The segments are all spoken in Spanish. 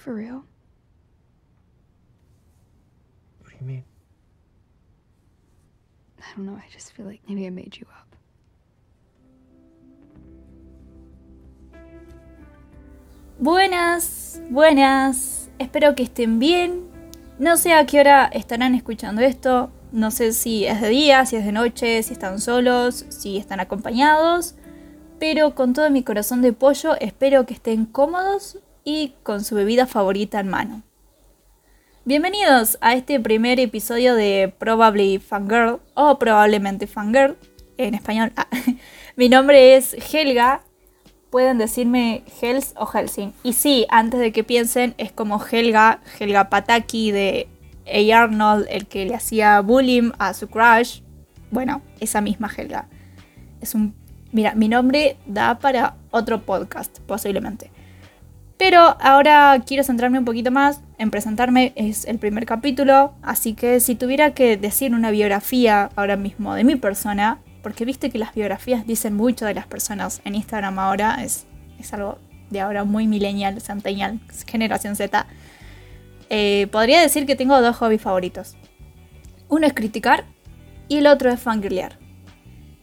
for real? What do you mean? I don't know, I just feel like maybe I made you up. Buenas, buenas. Espero que estén bien. No sé a qué hora estarán escuchando esto. No sé si es de día, si es de noche, si están solos, si están acompañados. Pero con todo mi corazón de pollo espero que estén cómodos y con su bebida favorita en mano. Bienvenidos a este primer episodio de Probably Fangirl o probablemente Fangirl en español. Ah, mi nombre es Helga. Pueden decirme Hels o Helsing. Y sí, antes de que piensen, es como Helga, Helga Pataki de A. Arnold, el que le hacía bullying a su crush. Bueno, esa misma Helga. Es un. Mira, mi nombre da para otro podcast, posiblemente. Pero ahora quiero centrarme un poquito más en presentarme, es el primer capítulo, así que si tuviera que decir una biografía ahora mismo de mi persona, porque viste que las biografías dicen mucho de las personas en Instagram ahora, es, es algo de ahora muy millennial, centennial, generación Z, eh, podría decir que tengo dos hobbies favoritos. Uno es criticar y el otro es fangirlear.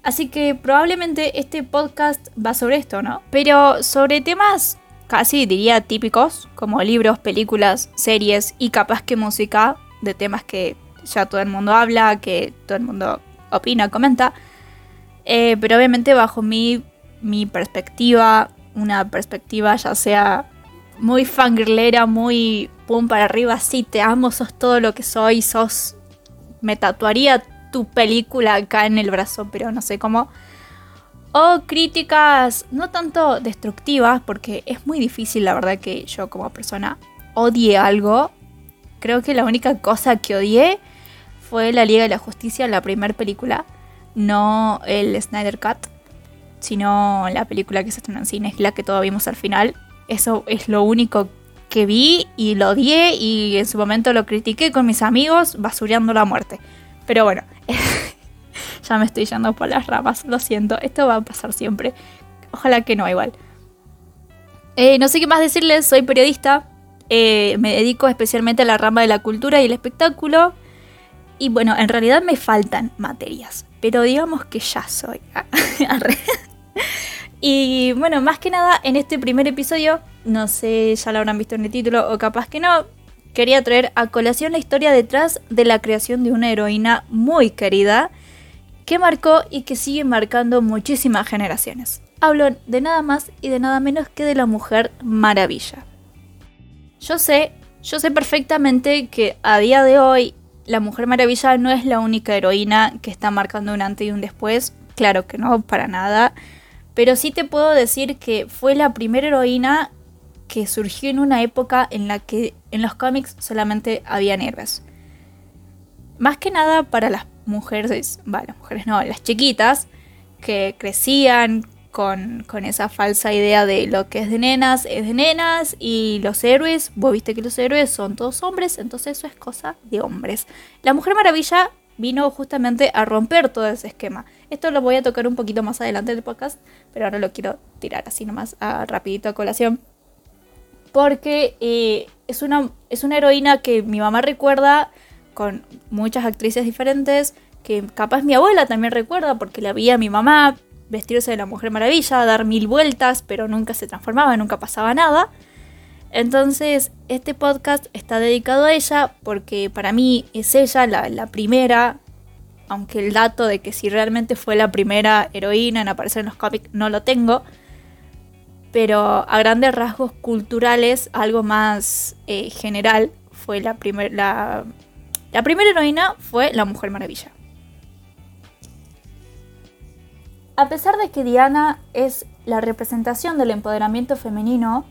Así que probablemente este podcast va sobre esto, ¿no? Pero sobre temas casi diría típicos, como libros, películas, series y capaz que música, de temas que ya todo el mundo habla, que todo el mundo opina, comenta. Eh, pero obviamente bajo mi, mi perspectiva, una perspectiva ya sea muy fangirlera, muy pum para arriba, sí, te amo, sos todo lo que soy, sos... Me tatuaría tu película acá en el brazo, pero no sé cómo o críticas no tanto destructivas, porque es muy difícil la verdad que yo como persona odie algo. Creo que la única cosa que odié fue la Liga de la Justicia, la primera película, no el Snyder Cut, sino la película que se estrenó en cine, la que todos vimos al final. Eso es lo único que vi y lo odié y en su momento lo critiqué con mis amigos basureando la muerte. Pero bueno, Ya me estoy yendo por las ramas, lo siento, esto va a pasar siempre. Ojalá que no, igual. Eh, no sé qué más decirles, soy periodista, eh, me dedico especialmente a la rama de la cultura y el espectáculo. Y bueno, en realidad me faltan materias, pero digamos que ya soy. y bueno, más que nada en este primer episodio, no sé, ya lo habrán visto en el título o capaz que no, quería traer a colación la historia detrás de la creación de una heroína muy querida que marcó y que sigue marcando muchísimas generaciones. Hablo de nada más y de nada menos que de la Mujer Maravilla. Yo sé, yo sé perfectamente que a día de hoy la Mujer Maravilla no es la única heroína que está marcando un antes y un después, claro que no, para nada, pero sí te puedo decir que fue la primera heroína que surgió en una época en la que en los cómics solamente habían héroes. Más que nada para las mujeres, bueno, mujeres no, las chiquitas, que crecían con, esa falsa idea de lo que es de nenas es de nenas y los héroes, vos viste que los héroes son todos hombres, entonces eso es cosa de hombres. La Mujer Maravilla vino justamente a romper todo ese esquema. Esto lo voy a tocar un poquito más adelante del podcast, pero ahora lo quiero tirar así nomás a rapidito a colación. Porque eh, es, una, es una heroína que mi mamá recuerda con muchas actrices diferentes, que capaz mi abuela también recuerda porque la veía a mi mamá vestirse de la Mujer Maravilla, dar mil vueltas, pero nunca se transformaba, nunca pasaba nada. Entonces, este podcast está dedicado a ella porque para mí es ella la, la, primera, aunque el dato de que si realmente fue la primera heroína en aparecer en los cómics no lo tengo, pero a grandes rasgos culturales, algo más eh, general, fue la primera la primera heroína fue la Mujer Maravilla. A pesar de que Diana es la representación del empoderamiento femenino,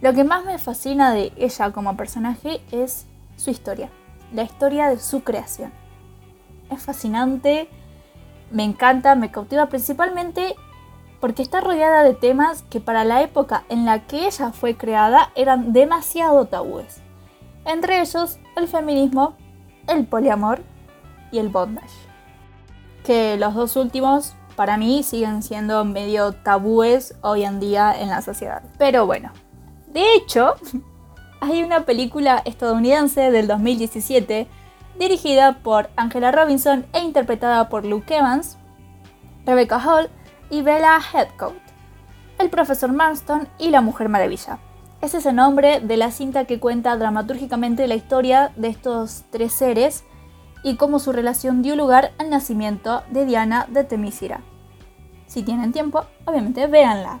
lo que más me fascina de ella como personaje es su historia, la historia de su creación. Es fascinante, me encanta, me cautiva principalmente porque está rodeada de temas que para la época en la que ella fue creada eran demasiado tabúes. Entre ellos el feminismo el poliamor y el bondage. Que los dos últimos para mí siguen siendo medio tabúes hoy en día en la sociedad. Pero bueno, de hecho, hay una película estadounidense del 2017 dirigida por Angela Robinson e interpretada por Luke Evans, Rebecca Hall y Bella Headcoat, el profesor Marston y la Mujer Maravilla. Ese es el nombre de la cinta que cuenta dramatúrgicamente la historia de estos tres seres y cómo su relación dio lugar al nacimiento de Diana de Temisira. Si tienen tiempo, obviamente véanla.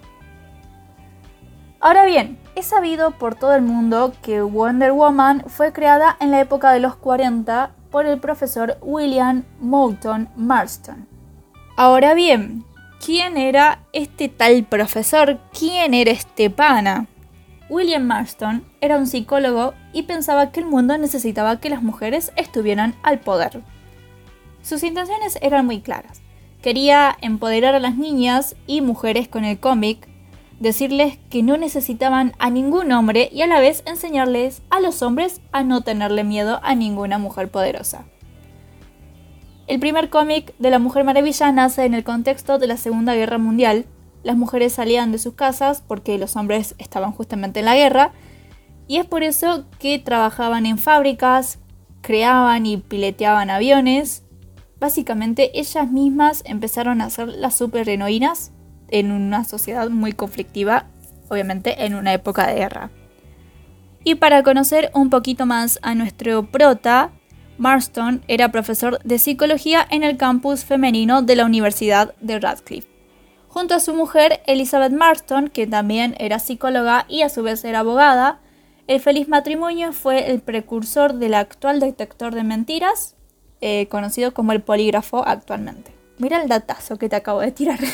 Ahora bien, es sabido por todo el mundo que Wonder Woman fue creada en la época de los 40 por el profesor William Moulton Marston. Ahora bien, ¿quién era este tal profesor? ¿Quién era este pana? William Marston era un psicólogo y pensaba que el mundo necesitaba que las mujeres estuvieran al poder. Sus intenciones eran muy claras. Quería empoderar a las niñas y mujeres con el cómic decirles que no necesitaban a ningún hombre y a la vez enseñarles a los hombres a no tenerle miedo a ninguna mujer poderosa. El primer cómic de la Mujer Maravilla nace en el contexto de la Segunda Guerra Mundial. Las mujeres salían de sus casas porque los hombres estaban justamente en la guerra y es por eso que trabajaban en fábricas, creaban y pileteaban aviones. Básicamente ellas mismas empezaron a ser las superheroínas en una sociedad muy conflictiva, obviamente en una época de guerra. Y para conocer un poquito más a nuestro prota, Marston era profesor de psicología en el campus femenino de la Universidad de Radcliffe. Junto a su mujer, Elizabeth Marston, que también era psicóloga y a su vez era abogada, el feliz matrimonio fue el precursor del actual detector de mentiras, eh, conocido como el polígrafo actualmente. Mira el datazo que te acabo de tirar.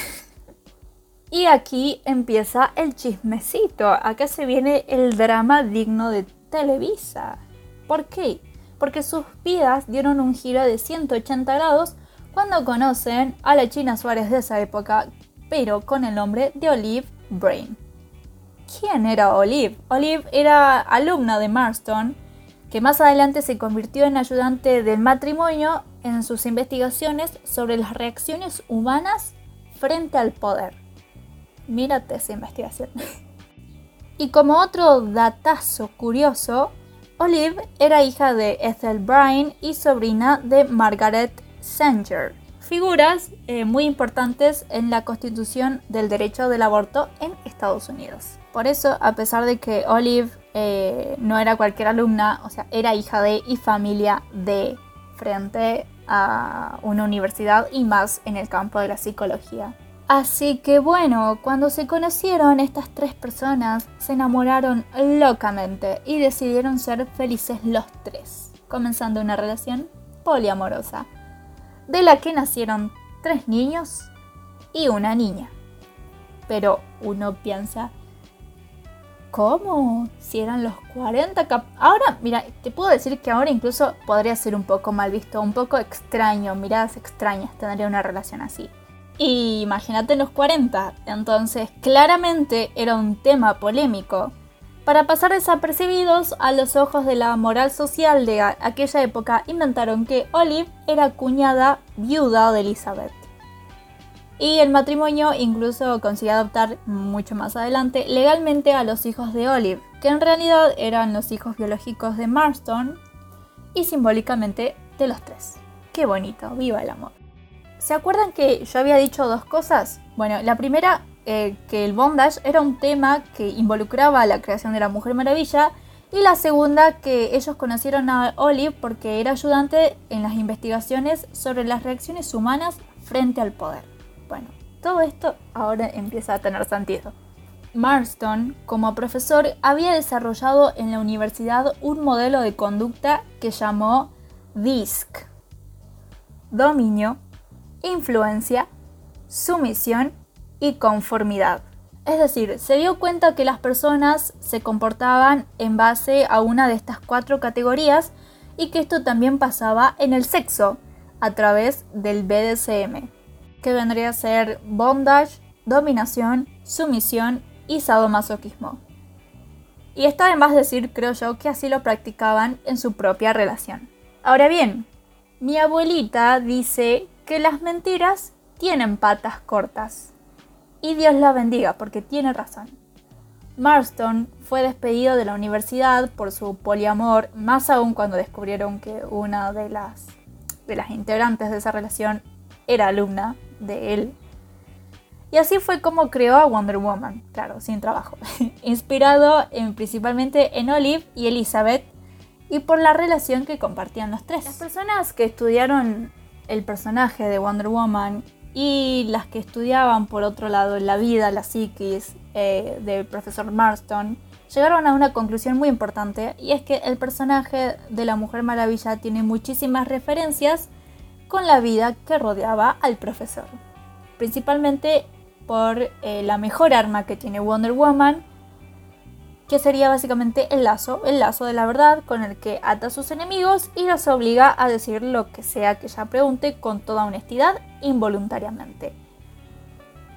Y aquí empieza el chismecito. Acá se viene el drama digno de Televisa. ¿Por qué? Porque sus vidas dieron un giro de 180 grados cuando conocen a la China Suárez de esa época, pero con el nombre de Olive Brain. ¿Quién era Olive? Olive era alumna de Marston, que más adelante se convirtió en ayudante del matrimonio en sus investigaciones sobre las reacciones humanas frente al poder. Mírate esa investigación. y como otro datazo curioso, Olive era hija de Ethel Bryan y sobrina de Margaret Sanger, figuras eh, muy importantes en la constitución del derecho del aborto en Estados Unidos. Por eso, a pesar de que Olive eh, no era cualquier alumna, o sea, era hija de y familia de frente a una universidad y más en el campo de la psicología. Así que bueno, cuando se conocieron estas tres personas se enamoraron locamente y decidieron ser felices los tres, comenzando una relación poliamorosa, de la que nacieron tres niños y una niña. Pero uno piensa, ¿cómo? Si eran los 40 cap Ahora, mira, te puedo decir que ahora incluso podría ser un poco mal visto, un poco extraño, miradas extrañas, tendría una relación así. Imagínate en los 40, entonces claramente era un tema polémico. Para pasar desapercibidos a los ojos de la moral social de aquella época, inventaron que Olive era cuñada viuda de Elizabeth. Y el matrimonio incluso consiguió adoptar mucho más adelante legalmente a los hijos de Olive, que en realidad eran los hijos biológicos de Marston y simbólicamente de los tres. Qué bonito, viva el amor. ¿Se acuerdan que yo había dicho dos cosas? Bueno, la primera, eh, que el bondage era un tema que involucraba la creación de la Mujer Maravilla. Y la segunda, que ellos conocieron a Olive porque era ayudante en las investigaciones sobre las reacciones humanas frente al poder. Bueno, todo esto ahora empieza a tener sentido. Marston, como profesor, había desarrollado en la universidad un modelo de conducta que llamó DISC. Dominio, influencia, sumisión y conformidad. Es decir, se dio cuenta que las personas se comportaban en base a una de estas cuatro categorías y que esto también pasaba en el sexo a través del BDSM, que vendría a ser bondage, dominación, sumisión y sadomasoquismo. Y está además decir, creo yo, que así lo practicaban en su propia relación. Ahora bien, mi abuelita dice que las mentiras tienen patas cortas. Y Dios la bendiga porque tiene razón. Marston fue despedido de la universidad por su poliamor, más aún cuando descubrieron que una de las, de las integrantes de esa relación era alumna de él. Y así fue como creó a Wonder Woman, claro, sin trabajo, inspirado en, principalmente en Olive y Elizabeth y por la relación que compartían los tres. Las personas que estudiaron el personaje de Wonder Woman y las que estudiaban por otro lado la vida, la psiquis eh, del profesor Marston, llegaron a una conclusión muy importante y es que el personaje de la Mujer Maravilla tiene muchísimas referencias con la vida que rodeaba al profesor. Principalmente por eh, la mejor arma que tiene Wonder Woman, que sería básicamente el lazo, el lazo de la verdad con el que ata a sus enemigos y los obliga a decir lo que sea que ella pregunte con toda honestidad involuntariamente.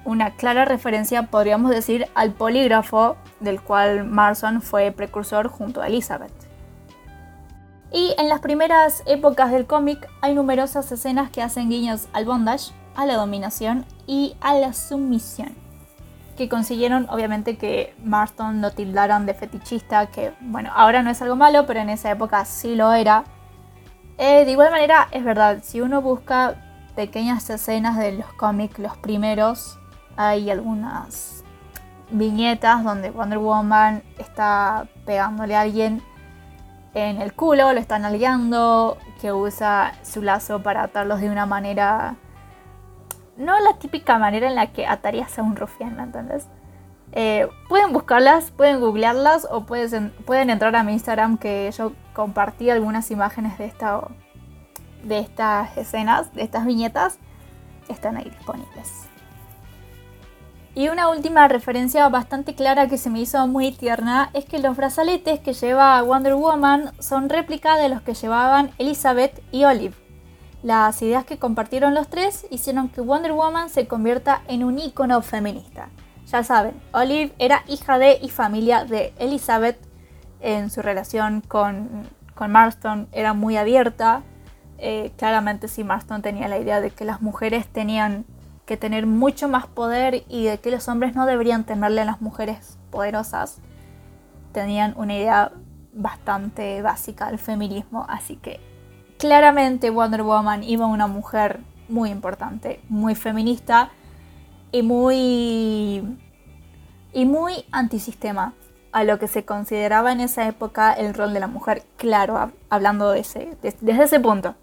Una clara referencia podríamos decir al polígrafo del cual Marson fue precursor junto a Elizabeth. Y en las primeras épocas del cómic hay numerosas escenas que hacen guiños al bondage, a la dominación y a la sumisión que consiguieron obviamente que Marston lo tildaran de fetichista, que bueno, ahora no es algo malo, pero en esa época sí lo era. Eh, de igual manera, es verdad, si uno busca pequeñas escenas de los cómics, los primeros, hay algunas viñetas donde Wonder Woman está pegándole a alguien en el culo, lo están aliando, que usa su lazo para atarlos de una manera no la típica manera en la que atarías a un rufián, ¿me entiendes? Eh, pueden buscarlas, pueden googlearlas o pueden entrar a mi Instagram que yo compartí algunas imágenes de, esta, de estas escenas, de estas viñetas, están ahí disponibles. Y una última referencia bastante clara que se me hizo muy tierna es que los brazaletes que lleva Wonder Woman son réplica de los que llevaban Elizabeth y Olive. Las ideas que compartieron los tres hicieron que Wonder Woman se convierta en un icono feminista. Ya saben, Olive era hija de y familia de Elizabeth. En su relación con, Marston era muy abierta. Eh, claramente sí, Marston tenía la idea de que las mujeres tenían que tener mucho más poder y de que los hombres no deberían temerle a las mujeres poderosas. Tenían una idea bastante básica del feminismo, así que claramente Wonder Woman iba una mujer muy importante, muy feminista y muy y muy antisistema a lo que se consideraba en esa época el rol de la mujer, claro, hablando desde ese punto.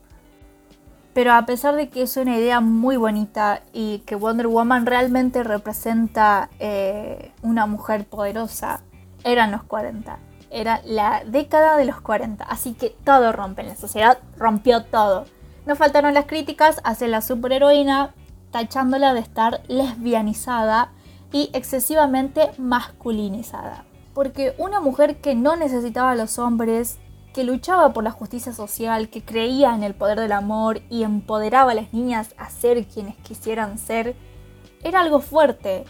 Pero a pesar de que es una idea muy bonita y que Wonder Woman realmente representa eh, una mujer poderosa, eran los 40 era la década de los 40, así que todo rompe en la sociedad, rompió todo. No faltaron las críticas hacia la superheroína, tachándola de estar lesbianizada y excesivamente masculinizada. Porque una mujer que no necesitaba a los hombres, que luchaba por la justicia social, que creía en el poder del amor y empoderaba a las niñas a ser quienes quisieran ser, era algo fuerte.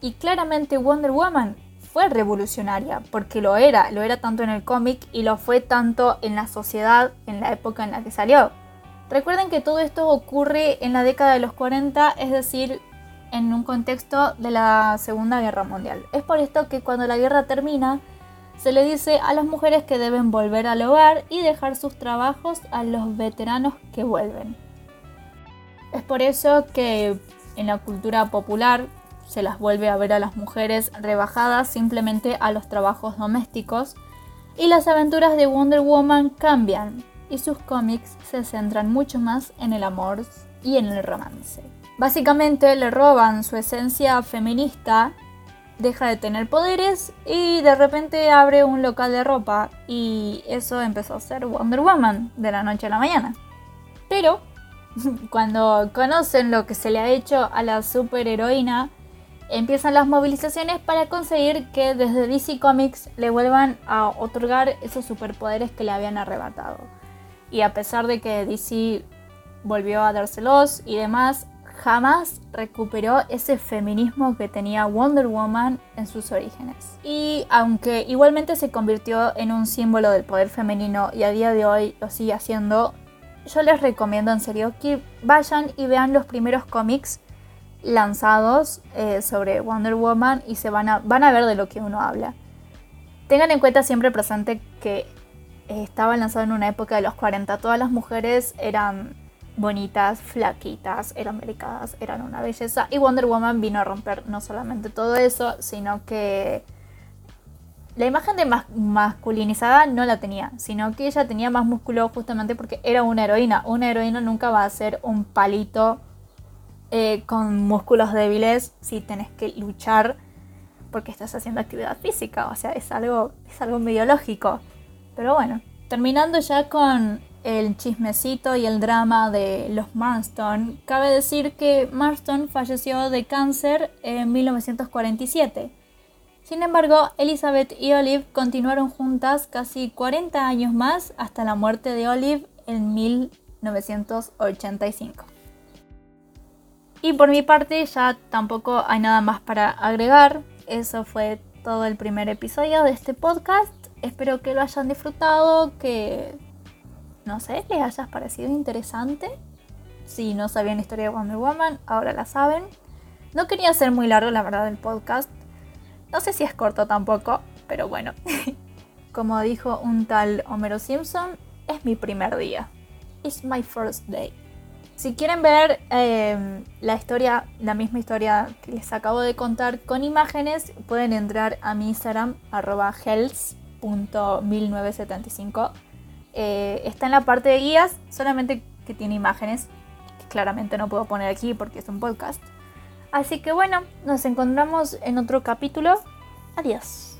Y claramente Wonder Woman fue revolucionaria, porque lo era, lo era tanto en el cómic y lo fue tanto en la sociedad en la época en la que salió. Recuerden que todo esto ocurre en la década de los 40, es decir, en un contexto de la Segunda Guerra Mundial. Es por esto que cuando la guerra termina, se le dice a las mujeres que deben volver al hogar y dejar sus trabajos a los veteranos que vuelven. Es por eso que en la cultura popular se las vuelve a ver a las mujeres rebajadas simplemente a los trabajos domésticos y las aventuras de Wonder Woman cambian y sus cómics se centran mucho más en el amor y en el romance. Básicamente le roban su esencia feminista, deja de tener poderes y de repente abre un local de ropa y eso empezó a ser Wonder Woman de la noche a la mañana. Pero cuando conocen lo que se le ha hecho a la superheroína, empiezan las movilizaciones para conseguir que desde DC Comics le vuelvan a otorgar esos superpoderes que le habían arrebatado. Y a pesar de que DC volvió a dárselos y demás, jamás recuperó ese feminismo que tenía Wonder Woman en sus orígenes. Y aunque igualmente se convirtió en un símbolo del poder femenino y a día de hoy lo sigue haciendo, yo les recomiendo en serio que vayan y vean los primeros cómics lanzados eh, sobre Wonder Woman y se van a, van a ver de lo que uno habla. Tengan en cuenta siempre presente que eh, estaba lanzado en una época de los 40. Todas las mujeres eran bonitas, flaquitas, eran delicadas, eran una belleza. Y Wonder Woman vino a romper no solamente todo eso, sino que la imagen de masculinizada no la tenía, sino que ella tenía más músculo justamente porque era una heroína. Una heroína nunca va a ser un palito eh, con músculos débiles si tenés que luchar porque estás haciendo actividad física. O sea, es algo, es algo medio lógico. Pero bueno, terminando ya con el chismecito y el drama de los Marston, cabe decir que Marston falleció de cáncer en 1947. Sin embargo, Elizabeth y Olive continuaron juntas casi 40 años más hasta la muerte de Olive en 1985. Y por mi parte ya tampoco hay nada más para agregar. Eso fue todo el primer episodio de este podcast. Espero que lo hayan disfrutado, que, no sé, les haya parecido interesante. Si no sabían la historia de Wonder Woman, ahora la saben. No quería ser muy largo, la verdad, el podcast. No sé si es corto tampoco, pero bueno. Como dijo un tal Homero Simpson, es mi primer día. It's my first day. Si quieren ver em, la historia, la misma historia que les acabo de contar con imágenes, pueden entrar a mi Instagram, arroba health.1975. Eh, está en la parte de guías, solamente que tiene imágenes, que claramente no puedo poner aquí porque es un podcast. Así que bueno, nos encontramos en otro capítulo. Adiós.